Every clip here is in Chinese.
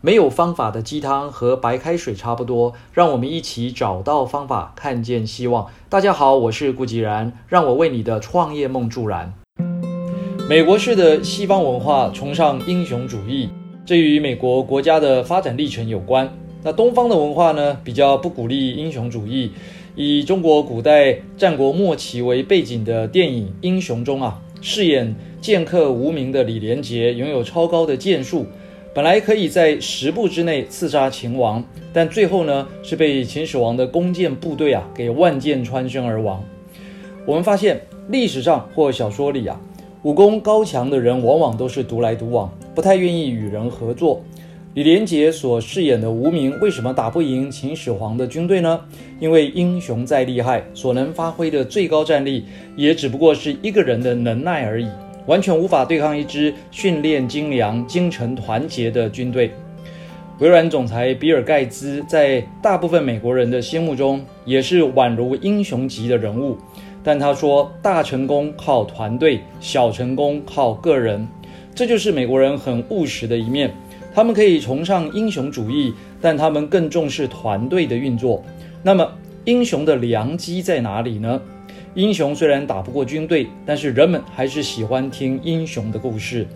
没有方法的鸡汤和白开水差不多，让我们一起找到方法，看见希望。大家好，我是顾吉然，让我为你的创业梦助燃。美国式的西方文化崇尚英雄主义，这与美国国家的发展历程有关。那东方的文化呢，比较不鼓励英雄主义。以中国古代战国末期为背景的电影《英雄》中啊，饰演剑客无名的李连杰拥有超高的剑术。本来可以在十步之内刺杀秦王，但最后呢是被秦始皇的弓箭部队啊给万箭穿身而亡。我们发现历史上或小说里啊，武功高强的人往往都是独来独往，不太愿意与人合作。李连杰所饰演的无名为什么打不赢秦始皇的军队呢？因为英雄再厉害，所能发挥的最高战力也只不过是一个人的能耐而已。完全无法对抗一支训练精良、精诚团结的军队。微软总裁比尔·盖茨在大部分美国人的心目中也是宛如英雄级的人物，但他说：“大成功靠团队，小成功靠个人。”这就是美国人很务实的一面。他们可以崇尚英雄主义，但他们更重视团队的运作。那么，英雄的良机在哪里呢？英雄虽然打不过军队，但是人们还是喜欢听英雄的故事。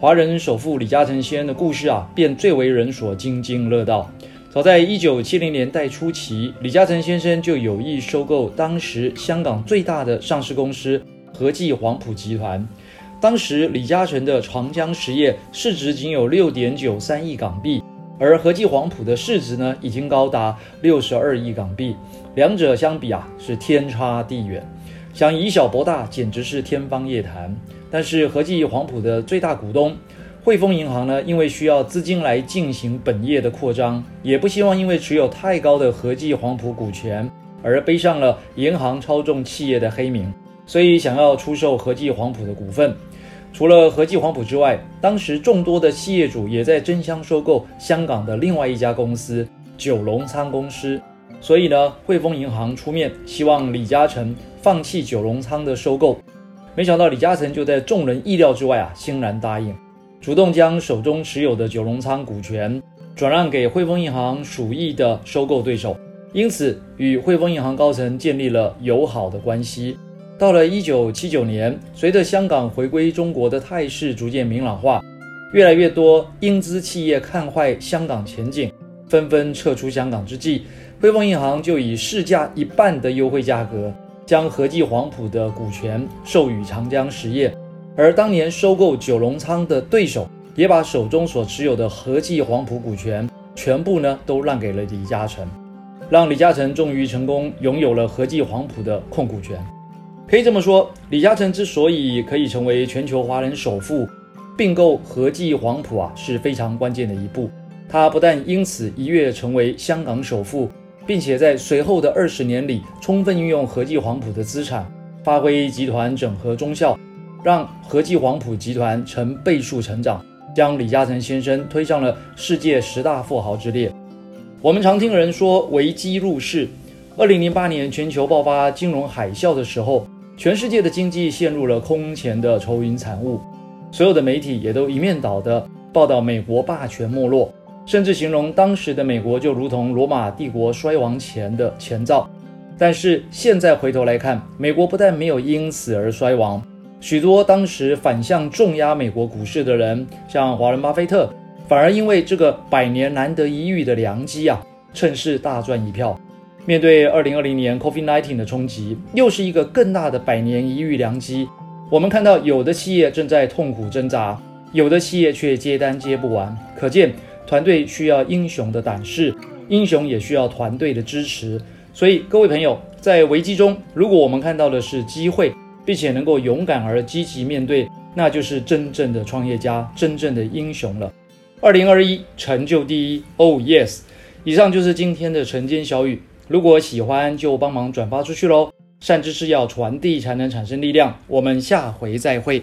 华人首富李嘉诚先生的故事啊，便最为人所津津乐道。早在一九七零年代初期，李嘉诚先生就有意收购当时香港最大的上市公司和记黄埔集团。当时李嘉诚的长江实业市值仅有六点九三亿港币，而和记黄埔的市值呢，已经高达六十二亿港币。两者相比啊，是天差地远。想以小博大，简直是天方夜谭。但是和记黄埔的最大股东汇丰银行呢，因为需要资金来进行本业的扩张，也不希望因为持有太高的和记黄埔股权而背上了银行操纵企业的黑名，所以想要出售和记黄埔的股份。除了和记黄埔之外，当时众多的企业主也在争相收购香港的另外一家公司九龙仓公司。所以呢，汇丰银行出面希望李嘉诚放弃九龙仓的收购，没想到李嘉诚就在众人意料之外啊，欣然答应，主动将手中持有的九龙仓股权转让给汇丰银行属意的收购对手，因此与汇丰银行高层建立了友好的关系。到了一九七九年，随着香港回归中国的态势逐渐明朗化，越来越多英资企业看坏香港前景，纷纷撤出香港之际。汇丰银行就以市价一半的优惠价格，将和记黄埔的股权授予长江实业，而当年收购九龙仓的对手，也把手中所持有的和记黄埔股权全部呢都让给了李嘉诚，让李嘉诚终于成功拥有了和记黄埔的控股权。可以这么说，李嘉诚之所以可以成为全球华人首富，并购和记黄埔啊是非常关键的一步。他不但因此一跃成为香港首富。并且在随后的二十年里，充分运用和记黄埔的资产，发挥集团整合中效，让和记黄埔集团成倍数成长，将李嘉诚先生推上了世界十大富豪之列。我们常听人说危机入市，二零零八年全球爆发金融海啸的时候，全世界的经济陷入了空前的愁云惨雾，所有的媒体也都一面倒的报道美国霸权没落。甚至形容当时的美国就如同罗马帝国衰亡前的前兆，但是现在回头来看，美国不但没有因此而衰亡，许多当时反向重压美国股市的人，像华伦巴菲特，反而因为这个百年难得一遇的良机啊，趁势大赚一票。面对二零二零年 COVID-19 的冲击，又是一个更大的百年一遇良机。我们看到有的企业正在痛苦挣扎，有的企业却接单接不完，可见。团队需要英雄的胆识，英雄也需要团队的支持。所以，各位朋友，在危机中，如果我们看到的是机会，并且能够勇敢而积极面对，那就是真正的创业家，真正的英雄了。二零二一，成就第一，Oh yes！以上就是今天的晨间小语。如果喜欢，就帮忙转发出去喽。善知识要传递，才能产生力量。我们下回再会。